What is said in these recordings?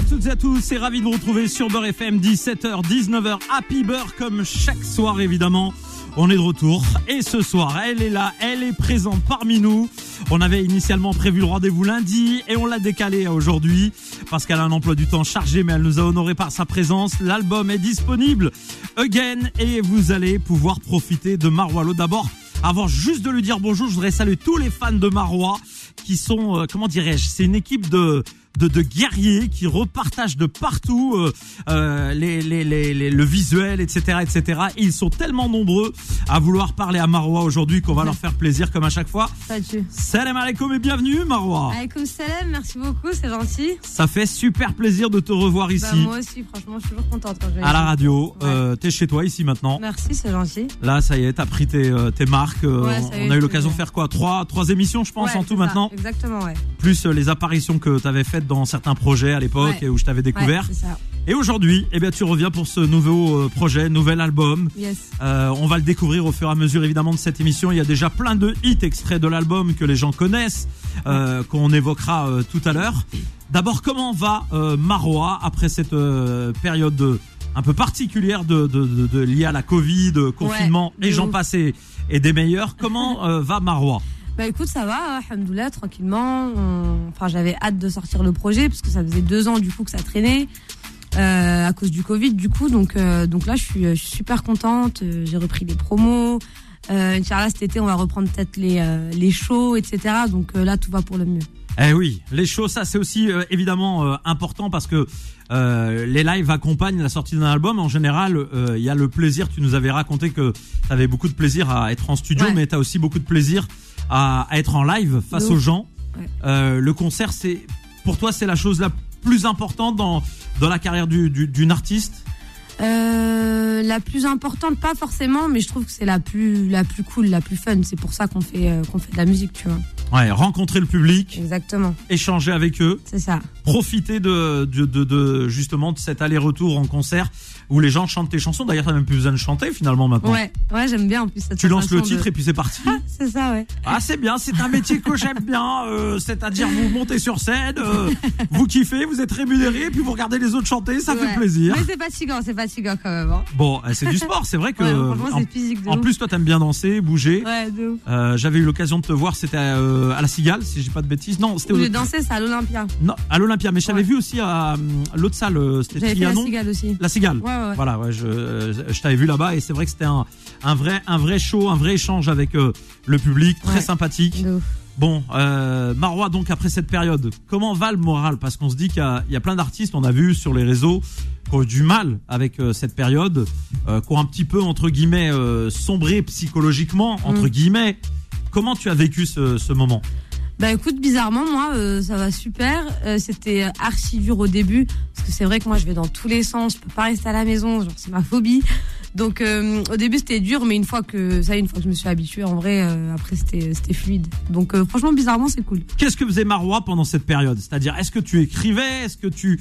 à toutes et à tous, c'est ravi de vous retrouver sur Beurre FM 17h 19h Happy Beurre comme chaque soir évidemment. On est de retour et ce soir, elle est là, elle est présente parmi nous. On avait initialement prévu le rendez-vous lundi et on l'a décalé à aujourd'hui parce qu'elle a un emploi du temps chargé mais elle nous a honoré par sa présence. L'album est disponible again et vous allez pouvoir profiter de Marwalo. D'abord, avant juste de lui dire bonjour, je voudrais saluer tous les fans de Marois qui sont, euh, comment dirais-je, c'est une équipe de de, de guerriers qui repartagent de partout euh, euh, les, les, les, le visuel, etc., etc. Et ils sont tellement nombreux à vouloir parler à Marois aujourd'hui qu'on va leur faire plaisir comme à chaque fois. Salut. Salam alaikum et bienvenue Marois. Alaikum salam, merci beaucoup, c'est gentil. Ça fait super plaisir de te revoir ici. Bah, moi aussi, franchement, je suis toujours contente quand je à la ici. radio. Ouais. Euh, T'es chez toi ici maintenant. Merci, c'est gentil. Là, ça y est, t'as pris tes, tes marques. Ouais, on a eu l'occasion de faire quoi? Trois, trois émissions, je pense, Ouais, en tout ça, Exactement, ouais. Plus euh, les apparitions que t'avais faites dans certains projets à l'époque Ouais. et où je t'avais découvert. Ouais, c'est ça. Et aujourd'hui, eh bien, tu reviens pour ce nouveau euh, projet, nouvel album. Yes. Euh, on va le découvrir au fur et à mesure évidemment de cette émission. Il y a déjà plein de hits extraits de l'album que les gens connaissent, euh, qu'on évoquera euh, tout à l'heure. D'abord, comment va Marois après cette période de- un peu particulière de, de, de, de- liée à la Covid, confinement et j'en passe et, et des meilleurs. Comment euh, va Marois? Bah écoute, ça va, alhamdoulilah, tranquillement. On- Enfin, j'avais hâte de sortir le projet parce que ça faisait deux ans du coup que ça traînait. euh, à cause du Covid du coup donc euh, donc là je suis, je suis super contente euh, j'ai repris les promos euh, Inch'Allah cet été on va reprendre peut-être les les shows etc donc là tout va pour le mieux Eh oui, les shows, ça c'est aussi euh, évidemment euh, important parce que euh, les lives accompagnent la sortie d'un album. En général, il y a le plaisir. Tu nous avais raconté que tu avais beaucoup de plaisir à être en studio, Ouais. mais tu as aussi beaucoup de plaisir à, à être en live face aux gens. Ouais. Euh, le concert, c'est pour toi, c'est la chose la plus importante dans dans la carrière du- du- d'une artiste? Euh, la plus importante, pas forcément, mais je trouve que c'est la plus, la plus cool, la plus fun. C'est pour ça qu'on fait, euh, qu'on fait de la musique, tu vois. Ouais, rencontrer le public, Exactement, échanger avec eux, c'est ça. profiter de, de, de, de- justement de cet aller-retour en concert où les gens chantent tes chansons. D'ailleurs, t'as même plus besoin de chanter finalement maintenant. Ouais, ouais, j'aime bien en plus cette Tu lances le titre de- et puis c'est parti. C'est ça, ouais. Ah c'est bien, c'est un métier que j'aime bien, euh, c'est-à-dire vous montez sur scène, euh, vous kiffez, vous êtes rémunéré, et puis vous regardez les autres chanter, ça Ouais. fait plaisir. Mais c'est fatigant, c'est fatigant quand même. hein. Bon, euh, c'est du sport, c'est vrai que Ouais, en, c'est physique de en ouf. plus toi t'aimes bien danser, bouger. Ouais, de ouf. Euh, J'avais eu l'occasion de te voir, c'était euh, à la Cigale, si j'ai pas de bêtises. Non, c'était j'ai dansé, c'est à l'Olympia. non, à l'Olympia, mais je t'avais Ouais. vu aussi à, hum, l'autre salle, euh, c'était la cigale aussi. La Cigale. Ouais. Voilà, ouais, je, euh, je t'avais vu là-bas et c'est vrai que c'était un, un vrai, un vrai show, un vrai échange avec euh, le public, très sympathique. De ouf. Bon, euh, Marois, donc après cette période, comment va le moral? Parce qu'on se dit qu'il y a, il y a plein d'artistes, on a vu sur les réseaux, qui ont eu du mal avec euh, cette période, euh, qui ont un petit peu, entre guillemets, euh, sombré psychologiquement, entre Mm. guillemets. Comment tu as vécu ce, ce moment Bah écoute, bizarrement, moi, euh, ça va super. Euh, C'était archi dur au début, parce que c'est vrai que moi, je vais dans tous les sens, je peux pas rester à la maison, genre c'est ma phobie. Donc euh, au début, c'était dur, mais une fois que ça, une fois que je me suis habituée, en vrai, après c'était c'était fluide. Donc franchement, bizarrement, c'est cool. Qu'est-ce que faisait Marois pendant cette période? C'est-à-dire, est-ce que tu écrivais? Est-ce que tu,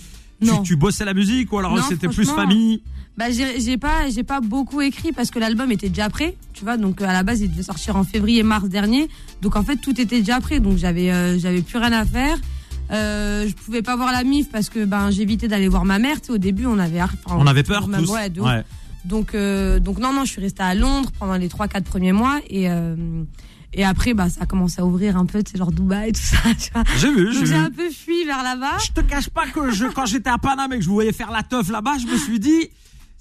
tu, bossais la musique Ou alors Non, c'était plus famille Bah j'ai pas j'ai pas beaucoup écrit parce que l'album était déjà prêt, tu vois. Donc euh, à la base, il devait sortir en février-mars dernier. Donc en fait, tout était déjà prêt. Donc j'avais euh, j'avais plus rien à faire. Euh, je pouvais pas voir la mif parce que ben j'évitais d'aller voir ma mère. Tu sais, au début, on avait enfin, On avait peur même- tous. ouais, de. Ouais. Donc euh, donc non non, je suis restée à Londres pendant les 3-4 premiers mois et euh, et après bah ça a commencé à ouvrir un peu, tu sais genre Dubaï tout ça. Tu vois. J'ai vu, j'ai Donc j'ai vu. un peu fui vers là-bas. Je te cache pas que je, quand j'étais à Paname et que je vous voyais faire la teuf là-bas, je me suis dit,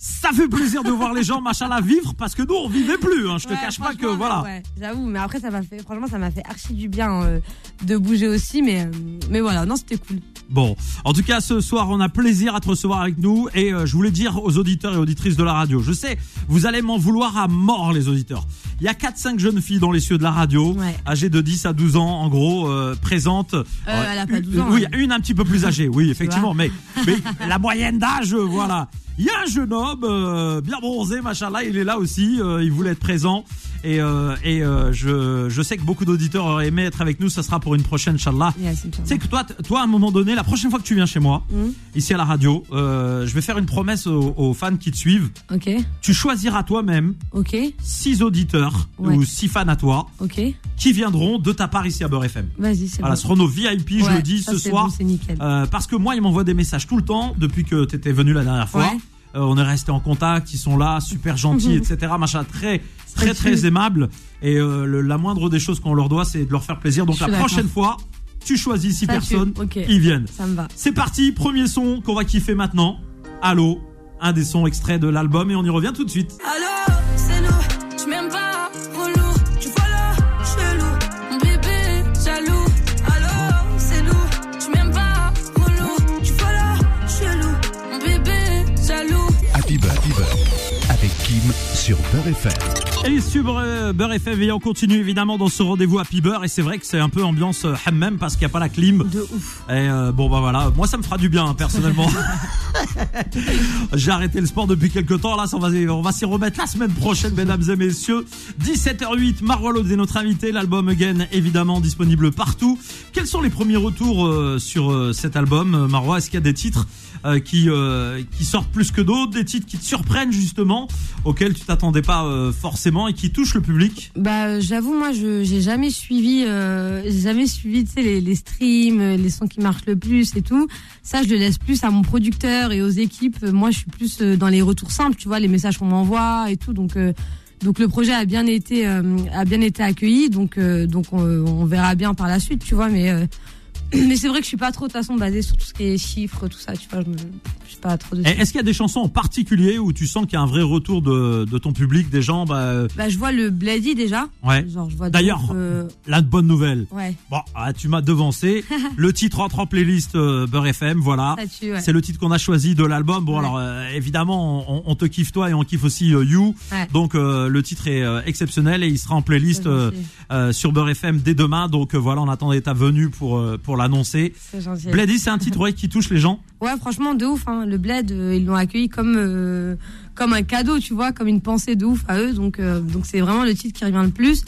ça fait plaisir de voir les gens, machin là, vivre parce que nous, on vivait plus, hein. Je te Ouais, cache pas que, voilà. Ouais, j'avoue, mais après ça m'a fait, franchement, ça m'a fait archi du bien euh, de bouger aussi, mais euh, mais voilà, non, c'était cool. Bon. En tout cas, ce soir, on a plaisir à te recevoir avec nous et euh, je voulais dire aux auditeurs et auditrices de la radio, je sais, vous allez m'en vouloir à mort, les auditeurs. Il y a 4-5 jeunes filles dans les cieux de la radio, Ouais. âgées de 10 à 12 ans, en gros, euh, présentes. elle a pas une- 12 ans, Oui, hein. une un petit peu plus âgée, oui, effectivement, mais, mais la moyenne d'âge, euh, voilà. Il y a un jeune homme, euh, bien bronzé, machin là, il est là aussi, euh, il voulait être présent. Et, euh, et euh, je, je sais que beaucoup d'auditeurs auraient aimé être avec nous. Ça sera pour une prochaine, Inch'Allah. Yes, Tu sais que toi, t- toi, à un moment donné, la prochaine fois que tu viens chez moi, Mhm. ici à la radio, euh, je vais faire une promesse aux, aux fans qui te suivent. Ok, Tu choisiras toi-même ok, six auditeurs Ouais. ou six fans à toi ok. qui viendront de ta part ici à Beurre FM. Vas-y, c'est Voilà, bon. seront nos VIP, je Ouais, le dis ça, ce c'est soir. bon, c'est nickel. Euh, parce que moi, ils m'envoient des messages tout le temps depuis que tu étais venu la dernière fois. Ouais. Euh, on est resté en contact, ils sont là, super gentils, etc. Machin très, très, très aimable. Et euh, le- la moindre des choses qu'on leur doit, c'est de leur faire plaisir. Donc Je la prochaine fois, tu choisis six Ça, personnes, ils viennent. Ça me va. C'est parti, premier son qu'on va kiffer maintenant. Allô, un des sons extraits de l'album et on y revient tout de suite. Allô, sur Beurre FM. Et sur Beurre FM, et on continue évidemment dans ce rendez-vous Happy Beurre. Et c'est vrai que c'est un peu ambiance euh, hammam parce qu'il n'y a pas la clim. De ouf. Et euh, bon bah voilà, moi ça me fera du bien hein, personnellement. J'ai arrêté le sport depuis quelques temps, là ça, on va, on va s'y remettre la semaine prochaine mesdames et messieurs. 17h08, Marwalo est notre invité, l'album Again évidemment disponible partout. Quels sont les premiers retours euh, sur cet album Marwa? Est-ce qu'il y a des titres euh, qui, euh, qui sortent plus que d'autres, des titres qui te surprennent justement, auxquels tu t'attendais pas euh, forcément et qui touchent le public Bah, j'avoue, moi, je j'ai jamais suivi, j'ai jamais suivi, tu sais, les, streams, les sons qui marchent le plus et tout. Ça, je le laisse plus à mon producteur et aux équipes. Moi, je suis plus dans les retours simples, tu vois, les messages qu'on m'envoie et tout. Donc, donc le projet a bien été, a bien été accueilli. Donc, donc, on, on verra bien par la suite, tu vois. Mais, mais c'est vrai que je suis pas trop de toute façon basée sur tout ce qui est chiffres, tout ça, tu vois. Je, me, je suis pas trop Est-ce qu'il y a des chansons en particulier où tu sens qu'il y a un vrai retour de, de ton public, des gens bah, euh, Bah, je vois le Blady déjà. Ouais. Genre, je vois. de D'ailleurs, euh, La bonne nouvelle. ouais. Bon, ah, tu m'as devancé. le titre entre en playlist euh, Beurre FM, voilà. Ouais. C'est le titre qu'on a choisi de l'album. Bon, Ouais. alors euh, évidemment, on, on te kiffe toi et on kiffe aussi euh, You. Donc le titre est exceptionnel et il sera en playlist sur Beurre FM dès demain. Donc voilà, on attendait ta venue pour pour l'annoncer. C'est. Blady, c'est un titre ouais, qui touche les gens. Ouais, franchement, de ouf. Hein. Le Bled, euh, ils l'ont accueilli comme euh, comme un cadeau, tu vois, comme une pensée de ouf à eux. Donc euh, donc c'est vraiment le titre qui revient le plus.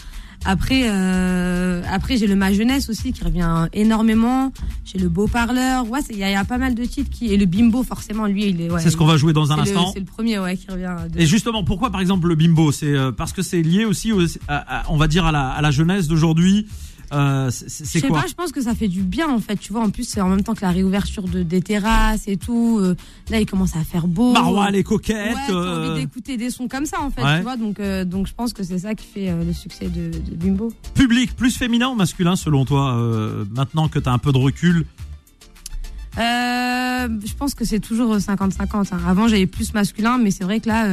Après après j'ai le Ma jeunesse aussi qui revient énormément. J'ai le Beau parleur. Ouais, il y, a- il y a pas mal de titres qui et le Bimbo forcément lui il est. Ouais, c'est ce qu'on va jouer dans un instant. C'est le premier ouais qui revient. De... Et justement, pourquoi par exemple le bimbo? C'est parce que c'est lié aussi, au- à- à- on va dire, à la, à la jeunesse d'aujourd'hui. Euh, c'est- Je sais pas, je pense que ça fait du bien en fait, tu vois. En plus, c'est en même temps que la réouverture de, des terrasses et tout. euh, là, il commence à faire beau. Marois, les coquettes. Ouais, euh, envie d'écouter des sons comme ça en fait, Ouais. tu vois. Donc, euh, donc je pense que c'est ça qui fait le succès de, de Bimbo. public plus féminin ou masculin selon toi Maintenant que tu as un peu de recul, je pense que c'est toujours 50-50. hein. Avant, j'avais plus masculin, mais c'est vrai que là,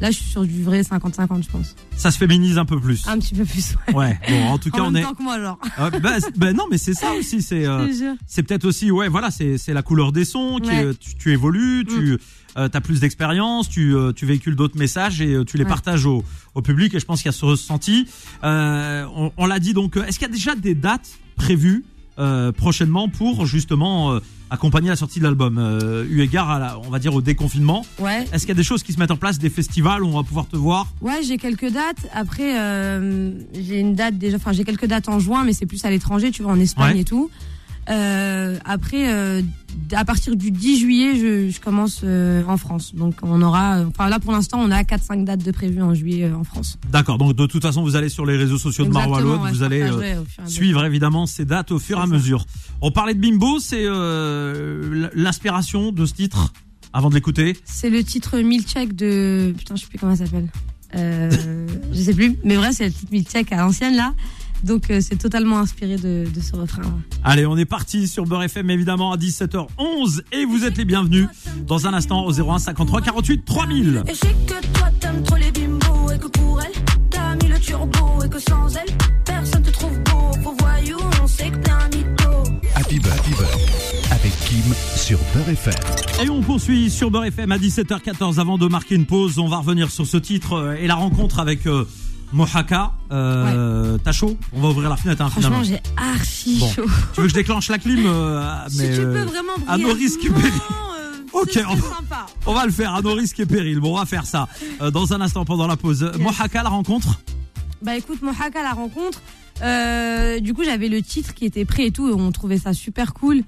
là, je suis sur du vrai 50-50, je pense. ça se féminise un peu plus. Un petit peu plus, ouais. Ouais. Bon, en tout cas, en on même est. temps que moi, genre. Euh, bah, bah, non, mais c'est ça aussi. C'est euh, c'est peut-être aussi, ouais, voilà, c'est la couleur des sons. Qui, Ouais. Mm. euh, tu, tu évolues, tu as plus d'expérience, tu euh, tu véhicules d'autres messages et euh, tu les Ouais. partages au, au public. Et je pense qu'il y a ce ressenti. Euh, on on l'a dit donc. euh, Est-ce qu'il y a déjà des dates prévues euh, prochainement pour justement euh, accompagner la sortie de l'album, euh, eu égard à la, on va dire au déconfinement. Ouais. Est-ce qu'il y a des choses qui se mettent en place, des festivals où on va pouvoir te voir? Ouais, j'ai quelques dates. Après, euh, j'ai une date déjà. Enfin, j'ai quelques dates en juin, mais c'est plus à l'étranger, tu vois, en Espagne Ouais. et tout. Euh, après, euh, à partir du 10 juillet, je, je commence euh, en France. Donc, on aura. Enfin, là, pour l'instant, on a 4-5 dates de prévues en juillet euh, en France. D'accord, donc de toute façon, vous allez sur les réseaux sociaux de Loud, ouais, vous allez euh, suivre évidemment ces dates au fur et à ça. mesure. On parlait de Bimbo, c'est euh, l'inspiration de ce titre avant de l'écouter? C'est le titre Milchek de. Putain, je sais plus comment ça s'appelle. Euh, je sais plus. Mais vrai, c'est le titre Milchek à l'ancienne, là. Donc, euh, c'est totalement inspiré de, de ce refrain. Allez, on est parti sur Beurre FM évidemment à 17h11 et vous êtes les bienvenus dans un instant au 01 53 48 3000. Et je sais que toi t'aimes trop les bimbos et que pour elle t'as mis le turbo et que sans elle personne te trouve beau. Faux voyou, on sait que t'es un mytho. Happy Beurre, Happy Beurre, avec Kim sur Beurre FM. Et on poursuit sur Beurre FM à 17h14 avant de marquer une pause. On va revenir sur ce titre euh, et la rencontre avec euh, Mohaka. Euh, T'as chaud? On va ouvrir la fenêtre hein, Franchement, j'ai archi Bon. chaud. Tu veux que je déclenche la clim euh, si mais, tu euh, peux vraiment à nos risques et périls. Ok, on va- sympa. On va le faire à nos risques et périls. Bon, on va faire ça dans un instant pendant la pause. Mohaka, la rencontre? Bah écoute, Mohaka, la rencontre, du coup j'avais le titre qui était prêt et tout, et on trouvait ça super cool.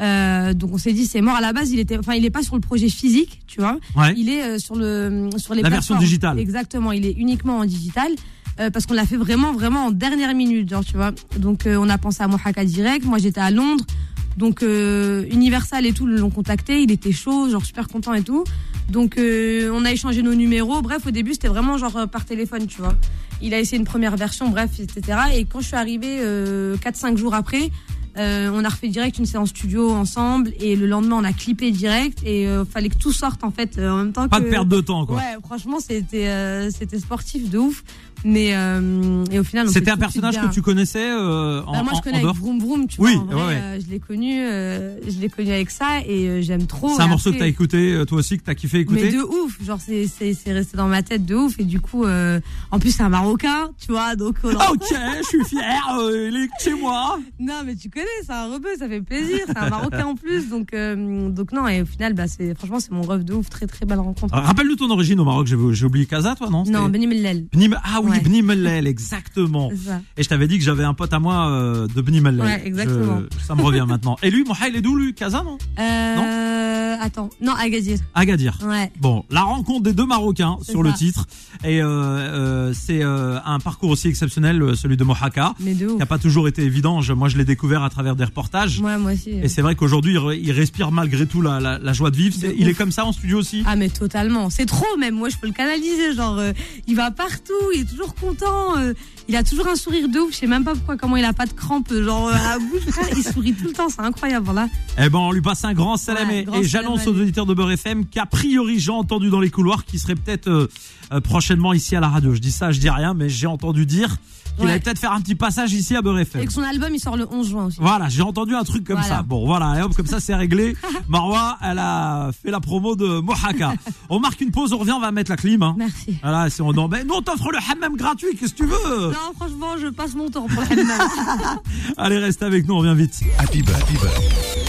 Euh, donc on s'est dit c'est mort. À la base il était enfin il est pas sur le projet physique tu vois. Ouais. il est euh, sur le sur les La version digitale. exactement. Il est uniquement en digital euh, parce qu'on l'a fait vraiment vraiment en dernière minute genre tu vois. Donc euh, on a pensé à Mohaka direct. Moi j'étais à Londres. Donc euh, Universal et tout l'ont contacté. Il était chaud genre super content et tout. Donc euh, on a échangé nos numéros. Bref au début c'était vraiment genre euh, par téléphone tu vois. Il a essayé une première version bref etc et quand je suis arrivée euh, 4-5 jours après euh, on a refait direct une séance studio ensemble et le lendemain on a clippé direct et euh, fallait que tout sorte en fait euh, en même temps Pas que de perte de temps, quoi. ouais franchement c'était euh, c'était sportif de ouf mais euh, et au final C'était un personnage que tu connaissais euh, en, Bah, moi je connais en avec dehors Vroom Vroom tu Oui, vois en vrai, ouais, euh, je l'ai connu euh, je l'ai connu avec ça et euh, j'aime trop C'est un morceau que t'as écouté, toi aussi, que t'as kiffé mais écouter de ouf genre c'est c'est c'est resté dans ma tête de ouf et du coup euh, en plus c'est un marocain tu vois donc on Ah, ok, je suis fier, euh, il est chez moi. Non, mais tu connais, c'est un rebeu, ça fait plaisir. C'est un Marocain en plus, donc euh, donc non. Et au final, bah c'est franchement c'est mon rêve de ouf, très très belle rencontre. Rappelle-nous ton origine au Maroc, j'ai oublié Casa, toi, non? Non, C'était- Beni Mellel. Bni M- Ah oui, Ouais. Bni Mellel, exactement. Et je t'avais dit que j'avais un pote à moi euh, de Bni Mellel. Ouais, exactement. Je- ça me revient maintenant. Et lui, Mohaïl est d'où, lui Casa, non Euh, attends, non Agadir. Agadir. Ouais. Bon, la rencontre des deux Marocains sur le titre. Et euh, euh, c'est un parcours aussi exceptionnel, celui de Mohaka, Mais de qui n'a pas toujours été évident. Je- moi, je l'ai découvert à travers des reportages. Ouais, moi aussi. Et c'est vrai qu'aujourd'hui, il, re- il respire malgré tout la, la, la joie de vivre. De il est comme ça en studio aussi Ah mais totalement, c'est trop même. Moi je peux le canaliser, genre il va partout, il est toujours content, euh, il a toujours un sourire de ouf. Je sais même pas pourquoi, comment il a pas de crampes, genre euh, à la bouche, frère, il sourit tout le temps, c'est incroyable, voilà. Eh ben, on lui passe un grand salam. Ouais, et- grand et salam j'annonce aux auditeurs de Beurre FM qu'a priori, j'ai entendu dans les couloirs qu'il serait peut-être euh, euh, prochainement ici à la radio. Je dis ça, je dis rien, mais j'ai entendu dire qu'il Ouais. allait peut-être faire un petit passage ici à Beurre FM. Et que son album il sort le 11 juin aussi. Voilà, j'ai entendu un truc comme Voilà. ça. Bon, voilà, et hop, comme ça c'est réglé. Marwa, elle a fait la promo de Mohaka. on marque une pause, on revient, on va mettre la clim. Hein. Merci. Voilà, si on en... ben, nous on t'offre le hammam gratuit, qu'est-ce que tu veux? Non, franchement, je passe mon temps pour le hammam. Allez, reste avec nous, on revient vite. Happy Beurre, Happy Beurre,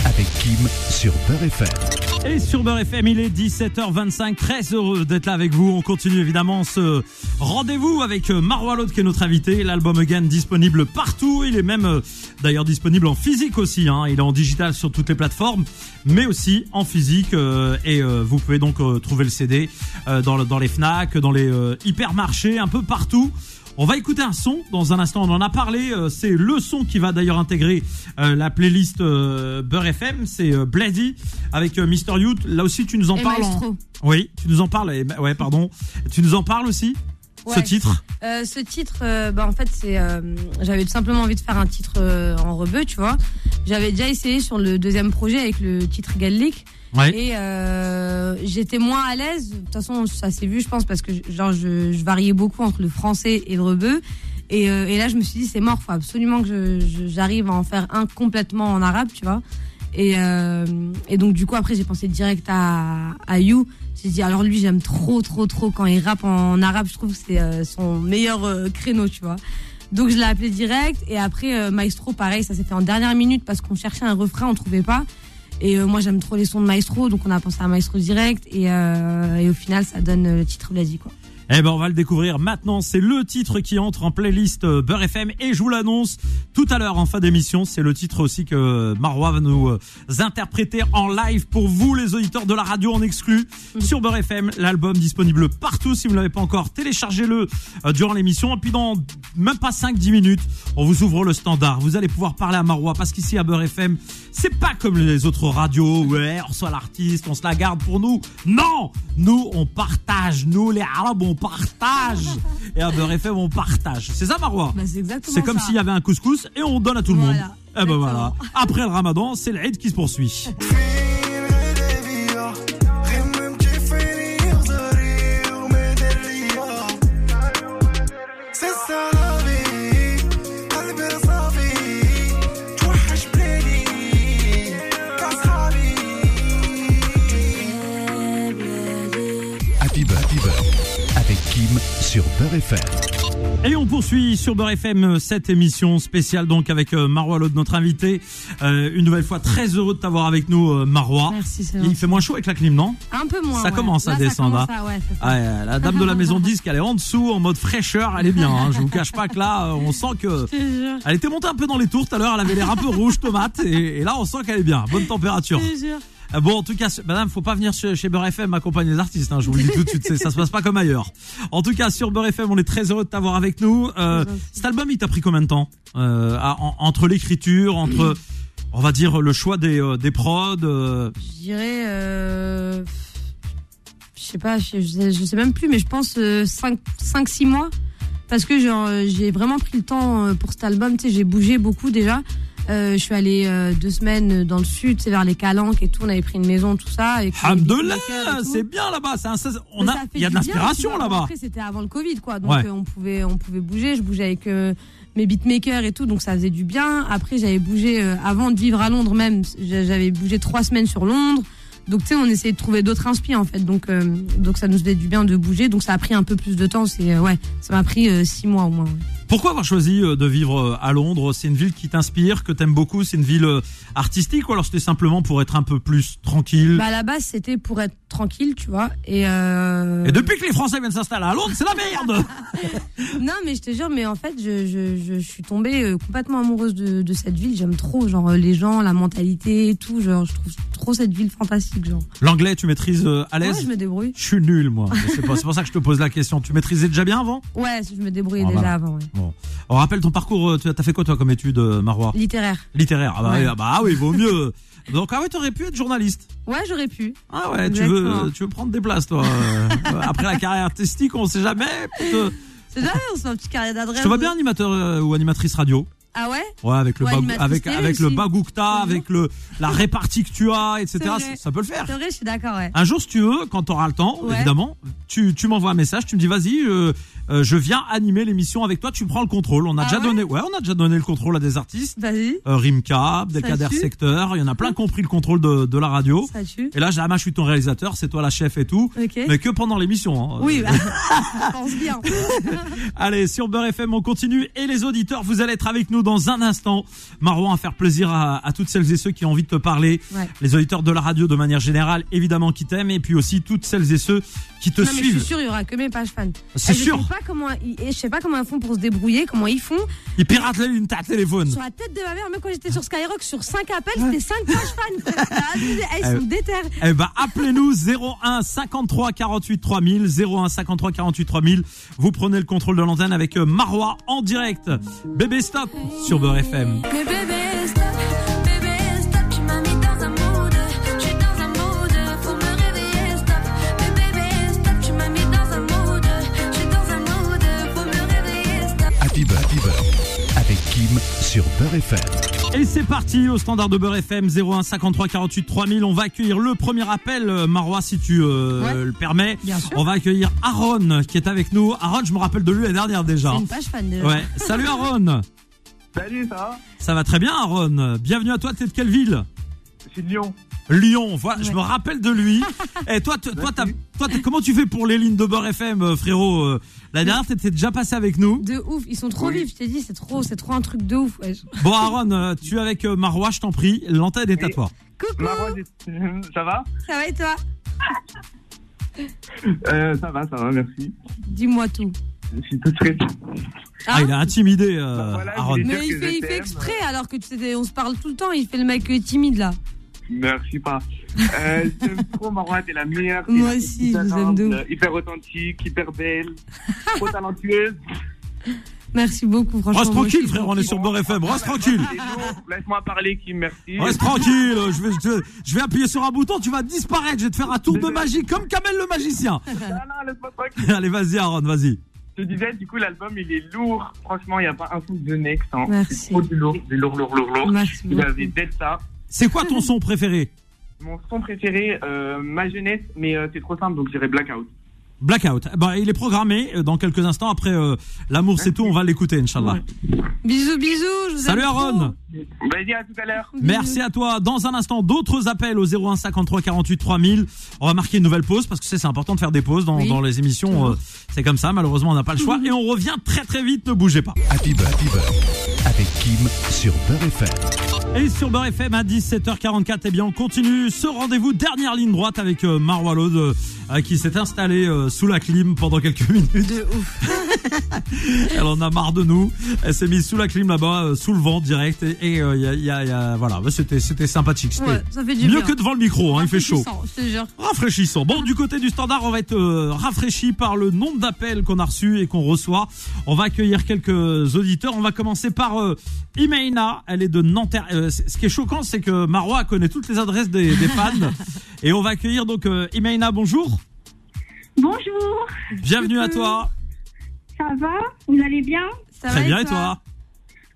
avec Kim sur Beurre FM. Et sur Beurre il est 17h25. Très heureux d'être là avec vous. On continue évidemment ce rendez-vous avec euh, Lode qui est notre invité. L'album Again disponible partout. Il est même euh, d'ailleurs disponible en physique aussi. Hein. Il est en digital sur toutes les plateformes, mais aussi en physique. euh, et euh, vous pouvez donc euh, trouver le CD dans, dans les Fnac, dans les hypermarchés, un peu partout. On va écouter un son dans un instant. On en a parlé. euh, C'est le son qui va d'ailleurs intégrer euh, la playlist euh, Beurre FM. C'est Blady avec Mr Youth. Là aussi, tu nous en Et parles. en- Maestro. Oui, tu nous en parles. et- Ouais, pardon. Tu nous en parles aussi? Ce titre. Euh, ce titre, euh, bah en fait, c'est, euh, j'avais tout simplement envie de faire un titre en rebeu, tu vois. J'avais déjà essayé sur le deuxième projet avec le titre Gallic. Ouais. Et euh, j'étais moins à l'aise. De toute façon, ça s'est vu, je pense, parce que genre je, je variais beaucoup entre le français et le rebeu. Et, euh, et là, je me suis dit, c'est mort. Faut absolument que j'arrive à en faire un complètement en arabe, tu vois. Et, euh, et donc du coup, après, j'ai pensé direct à, à You. J'ai dit, alors lui, j'aime trop, trop, trop quand il rappe en arabe. Je trouve que c'est euh, son meilleur euh, créneau, tu vois. Donc je l'ai appelé direct. Et après, euh, Maestro, pareil, ça s'est fait en dernière minute parce qu'on cherchait un refrain, on trouvait pas. Et euh, moi, j'aime trop les sons de Maestro, donc on a pensé à Maestro direct. Et, euh, et au final, ça donne le titre Blasi, quoi. Eh ben, on va le découvrir maintenant. C'est le titre qui entre en playlist euh, Beurre FM et je vous l'annonce tout à l'heure en fin d'émission. C'est le titre aussi que Marois va nous euh, interpréter en live pour vous, les auditeurs de la radio en exclu sur Beurre FM. L'album disponible partout. Si vous ne l'avez pas encore, téléchargez-le euh, durant l'émission. Et puis dans même pas 5-10 minutes, on vous ouvre le standard. Vous allez pouvoir parler à Marois parce qu'ici à Beurre FM, c'est pas comme les autres radios. Ouais, on reçoit l'artiste, on se la garde pour nous. Non! Nous, on partage. Nous, les Arabes, on partage. Et à Beurre FM, on partage. C'est ça, Marois C'est comme s'il y avait un couscous et on donne à tout le monde. Et eh ben voilà. Après le ramadan, c'est l'aide qui se poursuit avec Kim sur Beurre FM. Et on poursuit sur Beurre FM euh, cette émission spéciale donc avec euh, Marois Lode, notre invité. Euh, une nouvelle fois très heureux de t'avoir avec nous Marois. Merci, c'est Il fait moins chaud avec la clim, non? Un peu moins. Ça ouais. commence à Là, descendre, Ça commence à- ouais, c'est ça. Ah, euh, La dame de la maison disque, elle est en dessous en mode fraîcheur, elle est bien. Hein. Je vous cache pas que là, on sent que elle était montée un peu dans les tours tout à l'heure, elle avait l'air un peu rouge tomate et, et là on sent qu'elle est bien, bonne température. Je te jure. Euh, Bon, en tout cas, madame, faut pas venir chez, Beurre FM accompagner les artistes, hein, je vous le dis tout de suite, ça se passe pas comme ailleurs. En tout cas, sur Beurre FM, on est très heureux de t'avoir avec nous. Euh, cet album, il t'a pris combien de temps euh, à- en- Entre l'écriture, entre, on va dire, le choix des, euh, des prods euh, Je dirais. Euh... Je sais pas, je, je sais, je sais même plus, mais je pense 5-6 mois. Parce que genre, euh, j'ai vraiment pris le temps euh, pour cet album. Tu sais, j'ai bougé beaucoup déjà. Euh, je suis allée euh, deux semaines dans le sud, c'est vers les Calanques et tout. On avait pris une maison, tout ça. Alhamdoulilah, c'est bien là-bas. C'est un, on a, il y a de l'inspiration là-bas. Après, c'était avant le Covid, quoi. Donc, Ouais. euh, on pouvait, on pouvait bouger. Je bougeais avec euh, mes beatmakers et tout, donc ça faisait du bien. Après, j'avais bougé euh, avant de vivre à Londres même. j'a- J'avais bougé trois semaines sur Londres. Donc, tu sais, on essayait de trouver d'autres inspi en fait. Donc, euh, donc ça nous faisait du bien de bouger. Donc, ça a pris un peu plus de temps. C'est, ouais, ça m'a pris six mois au moins. ouais. Pourquoi avoir choisi euh, de vivre euh, à Londres? C'est une ville qui t'inspire, que t'aimes beaucoup? C'est une ville euh, artistique ou alors c'était simplement pour être un peu plus tranquille? Bah, à la base, c'était pour être tranquille, tu vois. Et, euh... Et depuis que les Français viennent s'installer à Londres, c'est la merde. Non, mais je te jure, mais en fait, je, je, je, suis tombée complètement amoureuse de, de cette ville. J'aime trop, genre, les gens, la mentalité et tout. Genre, je trouve trop cette ville fantastique, genre. L'anglais, tu maîtrises à Ouais, l'aise je me débrouille. Je suis nul, moi. C'est pour ça que je te pose la question. Tu maîtrisais déjà bien avant? Ouais, je me débrouille Ah, déjà voilà. avant, ouais. Bon. On rappelle ton parcours. euh, Tu as t'as fait quoi toi comme étude, euh, Marois Littéraire. Littéraire. Ah bah, Ouais. ah bah oui, vaut mieux. Donc ah ouais, t'aurais pu être journaliste. Ouais, j'aurais pu. Ah ouais, tu veux, tu veux prendre des places, toi. euh, après la carrière artistique, on sait jamais. C'est jamais, on se fait un petit carré d'adresse. Je te vois bien animateur euh, ou animatrice radio. Ah ouais Ouais, avec le Ouais, bagou- animatrice avec avec le bagoukta, avec le la répartie que tu as, etc. Ça, ça peut le faire. C'est vrai, je suis d'accord, ouais. Un jour, si tu veux, quand tu auras le temps, Ouais. évidemment, tu, tu m'envoies un message, tu me dis vas-y, euh, euh, je viens animer l'émission avec toi, tu prends le contrôle. On a Ah déjà ouais donné, ouais, on a déjà donné le contrôle à des artistes, Vas-y, euh, Rimka. Secteur, il y en a plein qui ont pris le contrôle de, de la radio. ça tue. Et là, j'ai ah, je suis ton réalisateur, c'est toi la chef et tout, mais que pendant l'émission. hein. Oui, bah, je pense bien. Allez, sur Beurre FM, on continue. Et les auditeurs, vous allez être avec nous dans un instant. Marwan, à faire plaisir à, à toutes celles et ceux qui ont envie de te parler. Ouais. Les auditeurs de la radio de manière générale, évidemment, qui t'aiment. Et puis aussi toutes celles et ceux qui te non, mais je suis suivent. sûre, il y aura que mes pages fans. C'est Et je sûr. sais pas comment, ils- et je sais pas comment ils font pour se débrouiller, comment ils font. Ils piratent la ligne, ta téléphone. Sur la tête de ma mère, même quand j'étais sur Skyrock, sur 5 appels, c'était 5 pages fans. T'as. Eh, Ils Euh, sont déter. Eh ben, appelez-nous 01 53 48 3000, 01 53 48 3000. Vous prenez le contrôle de l'antenne avec euh, Marois en direct. Bébé stop sur Beurre FM. Bébé, sur Beurre FM. Et c'est parti au standard de Beurre FM 01 53 48 3000. On va accueillir le premier appel, euh, Marois, si tu euh, Ouais. le permets. Bien sûr. On va accueillir Aaron qui est avec nous. Aaron, je me rappelle de lui la dernière déjà. C'est une page fan déjà. Ouais. Salut Aaron. Salut, ça va? Ça va très bien Aaron. Bienvenue à toi. T'es de quelle ville? Je suis de Lyon. Lyon. Voilà, je me rappelle de lui. Et toi, t- toi, t'as- toi, t'es- comment tu fais pour les lignes de Beurre FM, euh, frérot Euh, La dernière, t'étais déjà passé avec nous? De ouf, ils sont trop Oui. vifs, je t'ai dit, c'est trop, c'est trop un truc de ouf. Bon Aaron, euh, tu es avec Marois, je t'en prie. L'antenne est à toi. Coucou, Marois, ça va? Ça va et toi? Euh, Ça va, ça va, merci. Dis-moi tout. Je suis tout stressé. Ah, Hein il a intimidé euh, Bah voilà, Aaron. Mais il fait, il fait exprès alors que tu sais, on se parle tout le temps. Il fait le mec timide là. Merci pas. Euh, je t'aime trop, Marois, t'es la meilleure. Moi la- aussi, je vous aime de ouf. Hyper authentique, hyper belle, trop talentueuse. Merci beaucoup, franchement. Reste tranquille, frère, on est sur Beurre FM. Reste tranquille. Laisse-moi parler, Kim, merci. Reste tranquille. Je vais, je, vais- je vais appuyer sur un bouton, tu vas disparaître. Je vais te faire un tour de magie comme Kamel le magicien. Non, non, laisse-moi tranquille. Allez, vas-y, Aaron, vas-y. Je te disais, du coup, l'album, il est lourd. Franchement, il n'y a pas un souffle de nez que ça. Merci. C'est trop du lourd, du lourd, lourd, lourd, lourd. Merci Il y avait beaucoup. Delta. C'est quoi ton son préféré Mon son préféré, euh, ma jeunesse, mais euh, c'est trop simple, donc je dirais Blackout. Blackout. Bah, il est programmé euh, dans quelques instants. Après euh, l'amour, c'est tout. On va l'écouter, Inch'Allah. Bisous, bisous. Je vous Salut. Aaron. Vas-y, à tout à l'heure. Merci à toi. Dans un instant, d'autres appels au 01 53 48 3000. On va marquer une nouvelle pause parce que c'est important de faire des pauses dans, Oui. dans les émissions. euh, c'est comme ça. Malheureusement, on n'a pas le choix. Et on revient très très vite. Ne bougez pas. Happy Beurre, Happy Beurre, avec Kim sur Beurre FM. Et sur Beurre FM à 17h44, eh bien, on continue ce rendez-vous. Dernière ligne droite avec euh, Lode, euh, qui s'est installée euh, sous la clim pendant quelques minutes. De ouf. Elle en a marre de nous. Elle s'est mise sous la clim là-bas, euh, sous le vent direct. Et il y, a, y a- y a- voilà, bah, c'était, c'était sympathique. C'était Ouais, ça fait du mieux bien. que devant le micro. Hein, il fait chaud. Rafraîchissant, Je te jure. Rafraîchissant. Bon, du côté du standard, on va être euh, rafraîchi par le nombre d'appels qu'on a reçus et qu'on reçoit. On va accueillir quelques auditeurs. On va commencer par euh, Imeina. Elle est de Nanterre. Euh, ce qui est choquant, c'est que Marois connaît toutes les adresses des, des fans. et on va accueillir donc euh, Imeina. Bonjour. Bonjour, Bienvenue à toi. ça va? Vous allez bien? Ça Très va bien et toi?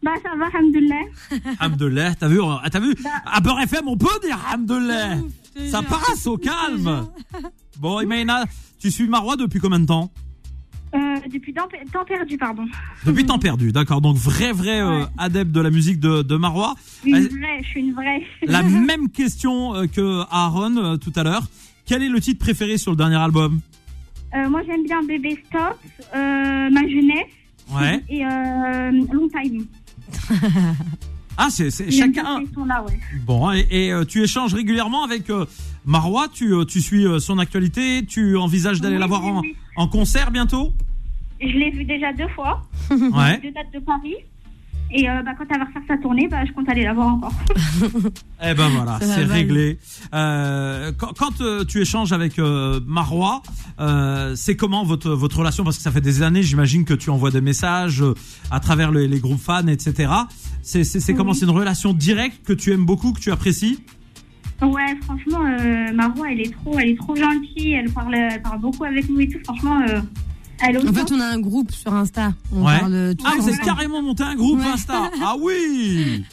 Bah ça va, alhamdoulilah. Hamdellah, t'as vu, t'as vu? Bah. À Beurre FM, on peut dire te Ça jure. passe au calme. Bon, Imeina, tu suis Marois depuis combien de temps? Euh, depuis temps, temps perdu, pardon. Depuis temps perdu, d'accord. Donc vrai, vrai euh, adepte de la musique de, de Marois. Une Euh, vraie, je suis une vraie. La même question que Aaron tout à l'heure. Quel est le titre préféré sur le dernier album? Euh, moi j'aime bien Bébé Stop, Ma Jeunesse Ouais. et Long Time. Ah, c'est chacun. ces ouais. Bon, et, et, tu échanges régulièrement avec Marois. Tu, euh, tu suis euh, son actualité. Tu envisages d'aller Oui, la voir oui, en, oui. en concert bientôt? Je l'ai vu déjà deux fois, Ouais. deux dates de Paris. Et euh, bah, quand elle va refaire sa tournée, bah, je compte aller la voir encore. Eh ben voilà, c'est réglé. Euh, quand quand, euh, tu échanges avec euh, Marois, euh, c'est comment votre votre relation? Parce que ça fait des années, j'imagine que tu envoies des messages euh, à travers le- les groupes fans, etc. C'est c'est c'est comment? Oui. C'est une relation directe que tu aimes beaucoup, que tu apprécies? Ouais, franchement, euh, Marois, elle est trop, elle est trop gentille. Elle parle, elle parle beaucoup avec nous et tout. Franchement, euh, elle est En au fait, top. on a un groupe sur Insta. On Ouais. parle tous Ah, vous ensemble. carrément monté un groupe Ouais. Insta Ah oui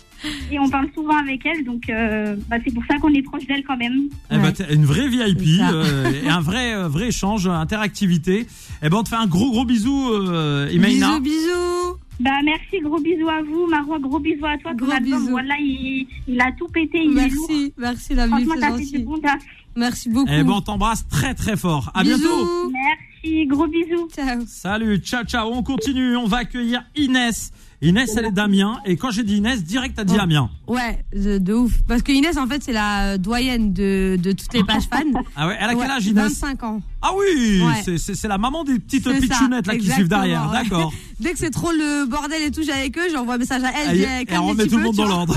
et on parle souvent avec elle, donc euh, bah, c'est pour ça qu'on est proche d'elle quand même. Eh ben, Ouais. t'es une vraie VIP C'est ça. euh, et un vrai euh, vrai échange, interactivité. Eh ben on te fait un gros gros bisou, euh, Imeina. Bisous, bisous. Bah merci, gros bisous à vous, Marois, gros bisous à toi. Ton Gros album, bisous. voilà, il, il a tout pété, il est lourd. Merci, merci la vie, Franchement, c'est t'as fait du bon taf. Merci beaucoup. Eh ben on t'embrasse très très fort. À bisous. bientôt. Merci, gros bisous. Ciao. Salut, ciao ciao. On continue. On va accueillir Inès. Inès, elle est d'Amiens. Et quand j'ai dit Inès, direct t'as dit Oh. Amiens. Ouais, de, de ouf. Parce que Inès, en fait, c'est la euh, doyenne de, de toutes les pages fans. Ah ouais, elle a quel âge Inès? 25 ans. Ah oui, Ouais. c'est- la maman des petites pitchounettes là qui suivent derrière. ouais. D'accord. Dès que c'est trop le bordel et tout, j'ai avec eux, j'envoie un message à elle. Dis, elle calme les remet petits tout le monde dans l'ordre.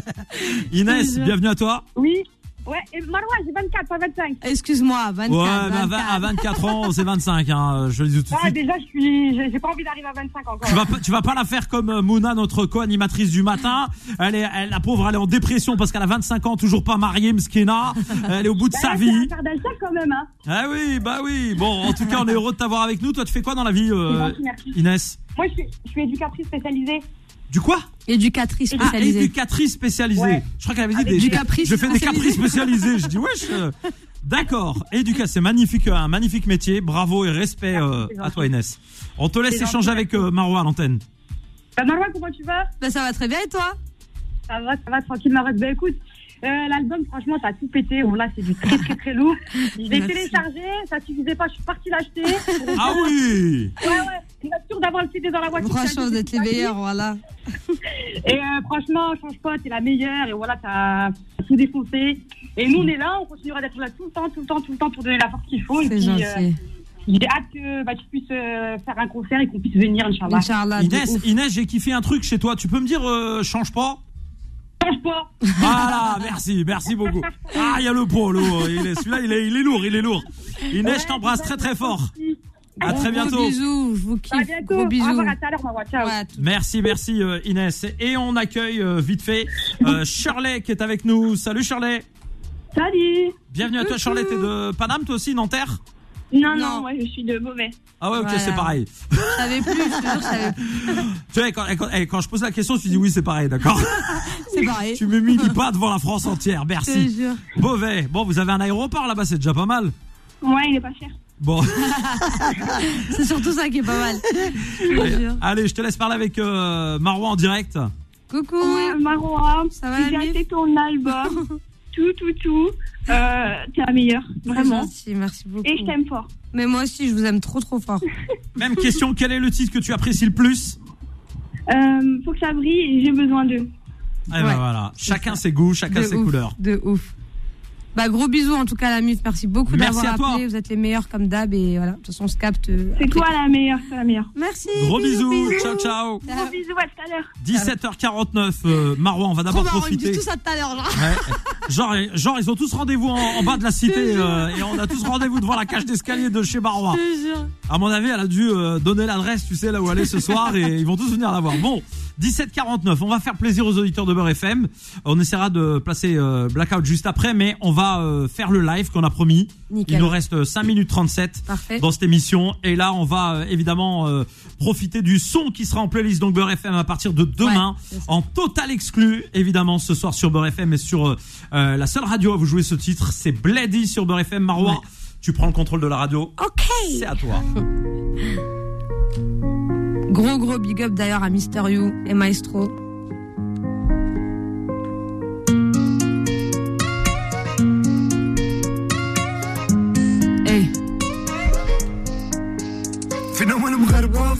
Inès, bienvenue à toi. Oui. Ouais, et Marois, j'ai 24, pas 25. Excuse-moi, 24. Ouais, bah, 24. à 24 ans, c'est 25. Hein, je le dis tout de Ah, suite. déjà, je suis, j'ai pas envie d'arriver à 25 encore. Tu vas, pas- tu vas pas la faire comme euh, Mouna, notre co-animatrice du matin. Elle est, elle, la pauvre, elle est en dépression parce qu'elle a 25 ans, toujours pas mariée, Mskina. Elle est au bout de Bah, sa vie. C'est un quand même, hein. Ah oui, bah oui. Bon, en tout cas, on est heureux de t'avoir avec nous. Toi, tu fais quoi dans la vie, euh, gentil. Inès? Moi, je suis, je suis éducatrice spécialisée. Du quoi Éducatrice Ah, spécialisée. éducatrice spécialisée. Ouais. Je crois qu'elle avait dit Avec des. du caprice je fais des caprices spécialisé. spécialisés. Je dis wesh. euh, D'accord. Éducatrice, c'est magnifique, un magnifique métier. Bravo et respect euh, à toi, Inès. On te laisse échanger avec euh, Marois à l'antenne. Bah, Marois, comment tu vas? Bah, ça va très bien et toi? Ça va, ça va, tranquille, Marois. Bah, écoute, euh, l'album, franchement, t'as tout pété. Bon, là, c'est du très, très, très lourd. Je l'ai téléchargé, ça suffisait pas, je suis partie l'acheter. Ah oui. Ouais, ouais. Je suis sûre d'avoir le CD dans la voiture. Franchement, vous êtes les meilleurs, voilà. Et euh, franchement, change pas, t'es la meilleure. Et voilà, t'as tout défoncé. Et nous, on est là, on continuera d'être là tout le temps, tout le temps, tout le temps pour donner la force qu'il faut. C'est puis, gentil. euh, j'ai hâte que bah, tu puisses euh, faire un concert et qu'on puisse venir, Inch'Allah. Inch'Allah. de Inès. Inès, j'ai kiffé un truc chez toi. Tu peux me dire, euh, change pas? Change pas. Voilà, merci, merci beaucoup. Ah, il y a le polo. Il est, celui-là, il est, il est lourd, il est lourd. Inès, je t'embrasse très très fort. À très Gros bientôt. bisous, je vous À kiffe. bientôt. Gros Au bisous. revoir, à tout à l'heure. Ciao. Ouais, à Merci, merci euh, Inès. Et on accueille euh, vite fait euh, Shirley qui est avec nous. Salut Shirley. Salut. Bienvenue à toi Shirley. T'es de Paname toi aussi, Nanterre? Non, Non. non, moi je suis de mauvais. Ah ouais, ok, Voilà. c'est pareil. Je savais plus, je te jure, je savais plus. Tu vois, quand, quand, eh, quand je pose la question, tu dis oui, c'est pareil, d'accord C'est pareil. Tu m'humilies pas devant la France entière, Je te merci. jure. Beauvais. Bon, vous avez un aéroport là-bas, c'est déjà pas mal. Ouais, il est pas cher. Bon, C'est surtout ça qui est pas mal. Je te jure. allez, je te laisse parler avec euh, Marois en direct. Coucou. Ouais, Marois, Ça va, j'ai acheté ton album. tout, tout, tout. Euh, T'es la meilleure, vraiment. gentil, merci beaucoup. Et je t'aime fort. Mais moi aussi, je vous aime trop trop fort. Même question, quel est le titre que tu apprécies le plus? Euh, faut que ça brille j'ai besoin d'eux. Eh ben voilà, chacun ça. ses goûts, chacun de ses ouf, couleurs. De ouf. Bah gros bisous en tout cas la mute. Merci beaucoup d'avoir appelé. Vous êtes les meilleurs comme d'hab et voilà. De toute façon on se capte. euh, C'est toi la meilleure, c'est la meilleure. Merci. Gros bisous, ciao ciao. Gros bisous, à tout à l'heure. 17h49, euh, Marois, on va d'abord profiter. disent tout ça tout à l'heure là. Ouais. Genre, genre, ils ont tous rendez-vous en, en bas de la cité euh, et on a tous rendez-vous devant la cage d'escalier de chez Marois. Je te jure. À mon avis, elle a dû euh, donner l'adresse, tu sais, là où aller ce soir et ils vont tous venir la voir. Bon, 17h49, on va faire plaisir aux auditeurs de Beurre FM. On essaiera de placer euh, Blackout juste après, mais on va euh, faire le live qu'on a promis. Nickel. Il nous reste 5 minutes 37 Parfait. dans cette émission et là on va euh, évidemment euh, profiter du son qui sera en playlist donc Beurre FM à partir de demain Ouais, en total exclu évidemment ce soir sur Beurre FM et sur euh, euh, la seule radio à vous jouer ce titre c'est Blady sur Beurre FM Marois Ouais. tu prends le contrôle de la radio Ok. c'est à toi Gros gros big up d'ailleurs à Mister You et Maestro.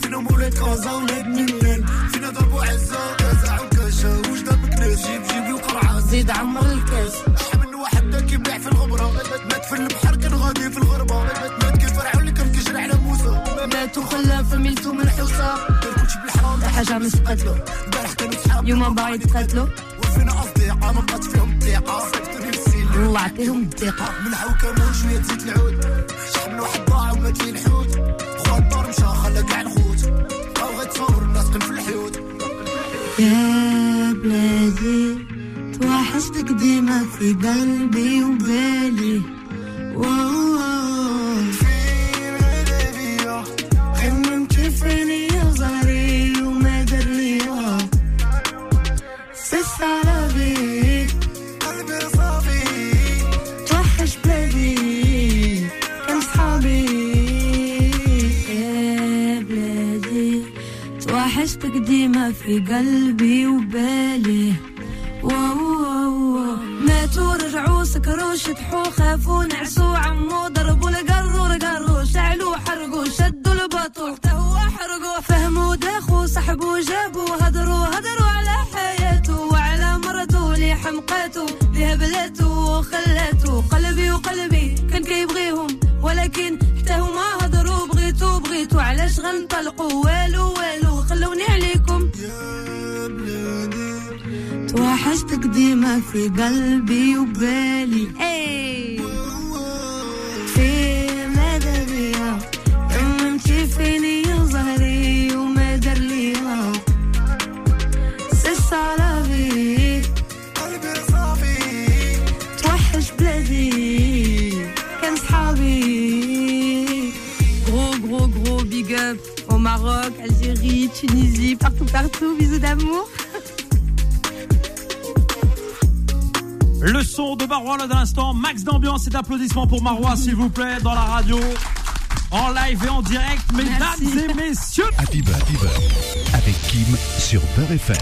فينا مولات كازا ولاد منان فينا ضربوا عزة كازا وكاشا وجدة بكناس جيب جيب وقرعة. زيد عمر الكاس شحال من واحد دا كيبيع في الغبرة. مات في البحر كان غادي في الغربة. مات كيف فرعون اللي كان كيجري على موسى. ماتوا خلا فميلتو من دار كلشي بالحرام حاجة ما سقتلو البارح كانوا صحاب يوم باغي يتقاتلو وفينا أصدقاء ما بقات فيهم الثقة للسيل الله يعطيهم الثقة. ملحة وكمون شوية زيت العود. شحال من واحد ضاع ومات لي الحوت. خوا الدار مشى خلى كاع الخوت. يا بلادي توحشتك ديما في قلبي وبالي. في قلبي وبالي. واو واو. ماتوا رجعوا سكروا شطحوا خافوا نعسوا عمو ضربوا القرور قروا شعلوا حرقوا شدوا البطول هو حرقوا فهموا داخوا سحبوا جابوا هدروا هدروا على حياته. وعلى مرته اللي حمقاته اللي هبلته وخلاته. قلبي وقلبي كان كيبغيهم ولكن حتى هما هدروا بغيتو بغيتو علاش غنطلقوا؟ والو والو. توحشتك ديما في قلبي وبالي اي في ماذا بيا هممتي فيني يا زهري وما دار ليا سي صلابي قلبي صافي توحش بلادي كان صحابي Gros, gros, gros big up au Maroc, Algérie, Tunisie, partout, partout. Bisous d'amour. Le son de Marois là d'un instant max d'ambiance et d'applaudissements pour Marois s'il vous plaît dans la radio en live et en direct mesdames Merci. et messieurs Happy Beurre, Happy Beurre, avec Kim sur Beurre FM.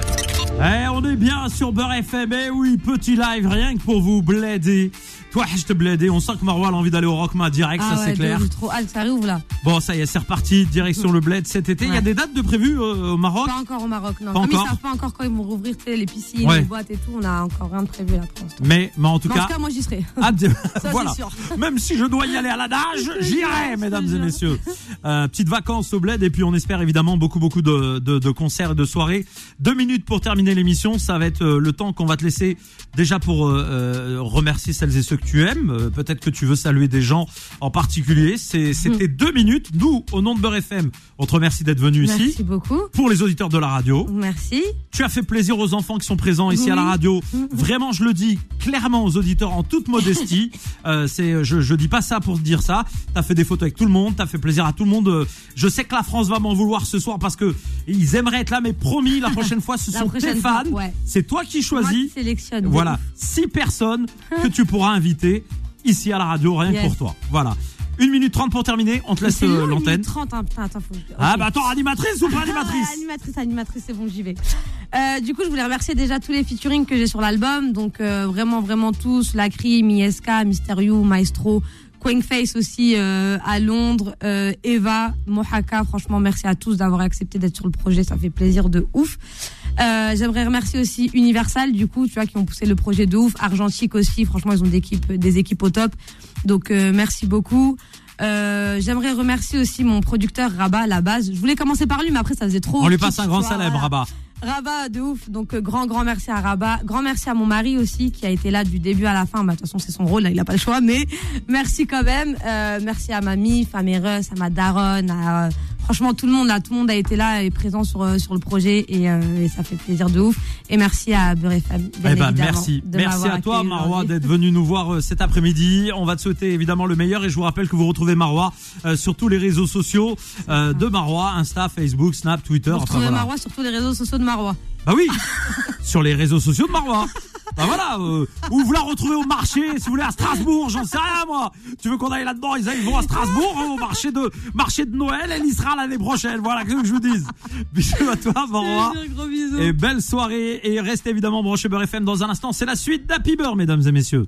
Eh, on est bien sur Beurre FM. Eh oui, petit live, rien que pour vous, bléder. Toi, je te bléder. On sent que Marois a envie d'aller au Rockma direct, ça c'est clair. Ah J'ai trop hâte, ça réouvre là. Bon, ça y est, c'est reparti, direction le bled cet été. Il y a Ouais. des dates de prévues euh, au Maroc Pas encore au Maroc, non. Pas Comme encore ils savent pas encore quand ils vont rouvrir les piscines, Ouais. les boîtes et tout, on a encore rien de prévu là pour l'instant. mais, mais en tout Mais cas, en tout cas, moi j'y serai. Ça, voilà. c'est sûr. Même si je dois y aller à la nage, j'irai, mesdames et messieurs. Euh, petite vacances au bled et puis on espère évidemment beaucoup beaucoup de, de, de concerts et de soirées. Deux minutes pour terminer l'émission, ça va être euh, le temps qu'on va te laisser déjà pour euh, remercier celles et ceux que tu aimes. Euh, Peut-être que tu veux saluer des gens en particulier. C'était deux minutes. Nous, au nom de Beurre FM, on te remercie d'être venu ici. Merci beaucoup. Pour les auditeurs de la radio, Merci. tu as fait plaisir aux enfants qui sont présents ici à la radio. Vraiment, je le dis clairement aux auditeurs en toute modestie. Euh, c'est, je, je dis pas ça pour dire ça. T'as fait des photos avec tout le monde, t'as fait plaisir à tout le monde. Je sais que la France va m'en vouloir ce soir parce que ils aimeraient être là, mais promis, la prochaine fois, ce La sont tes fans. ouais. C'est toi qui Moi choisis. qui sélectionne. Voilà, six personnes que tu pourras inviter ici à la radio, rien Yes. que pour toi. Voilà. 1 minute 30 pour terminer. On te laisse euh, l'antenne. minute 30, hein, putain, attends, faut que je- Ah bah attends, animatrice ou pas Ah, animatrice animatrice, animatrice, c'est bon, j'y vais. Euh, du coup, je voulais remercier déjà tous les featuring que j'ai sur l'album. Donc, euh, vraiment, vraiment tous. Lacry, Mieska, Mysterio, Maestro, Quankface aussi euh, à Londres, euh, Eva, Mohaka. Franchement, merci à tous d'avoir accepté d'être sur le projet. Ça fait plaisir de ouf. Euh, J'aimerais remercier aussi Universal, du coup, tu vois, qui ont poussé le projet de ouf. Argentique aussi. Franchement, ils ont des équipes, des équipes au top. Donc, euh, merci beaucoup. Euh, J'aimerais remercier aussi mon producteur Rabat à la base. Je voulais commencer par lui, mais après ça faisait trop. On lui passe un grand vois, voilà. Rabat. Rabat de ouf. Donc euh, grand grand merci à Rabat. Grand merci à mon mari aussi qui a été là du début à la fin. Bah de toute façon c'est son rôle, là, il a pas le choix. Mais merci quand même. Euh, merci à ma mif, à ma daronne. À, euh, franchement tout le monde là, tout le monde a été là et présent sur euh, sur le projet et, euh, et ça fait plaisir de ouf. Et merci à Beurre bien Eh ben, merci. de Merci à toi, aujourd'hui. d'être venu nous voir cet après-midi. On va te souhaiter évidemment le meilleur et je vous rappelle que vous retrouvez Marwa euh, sur tous les réseaux sociaux euh, de Marwa, Insta, Facebook, Snap, Twitter. Vous enfin, retrouvez voilà. Marwa sur tous les réseaux sociaux de Bah oui, sur les réseaux sociaux de Marwa. Bah voilà, euh, ou vous la retrouvez au marché, si vous voulez à Strasbourg, j'en sais rien moi. Tu veux qu'on aille là-dedans Ils ils vont à Strasbourg hein, au marché de marché de Noël, elle y sera l'année prochaine. Voilà, que je vous dise Bisous à toi, bisous. Et belle soirée et restez évidemment branchés Beurre FM dans un instant. C'est la suite d'Happy Beurre, mesdames et messieurs.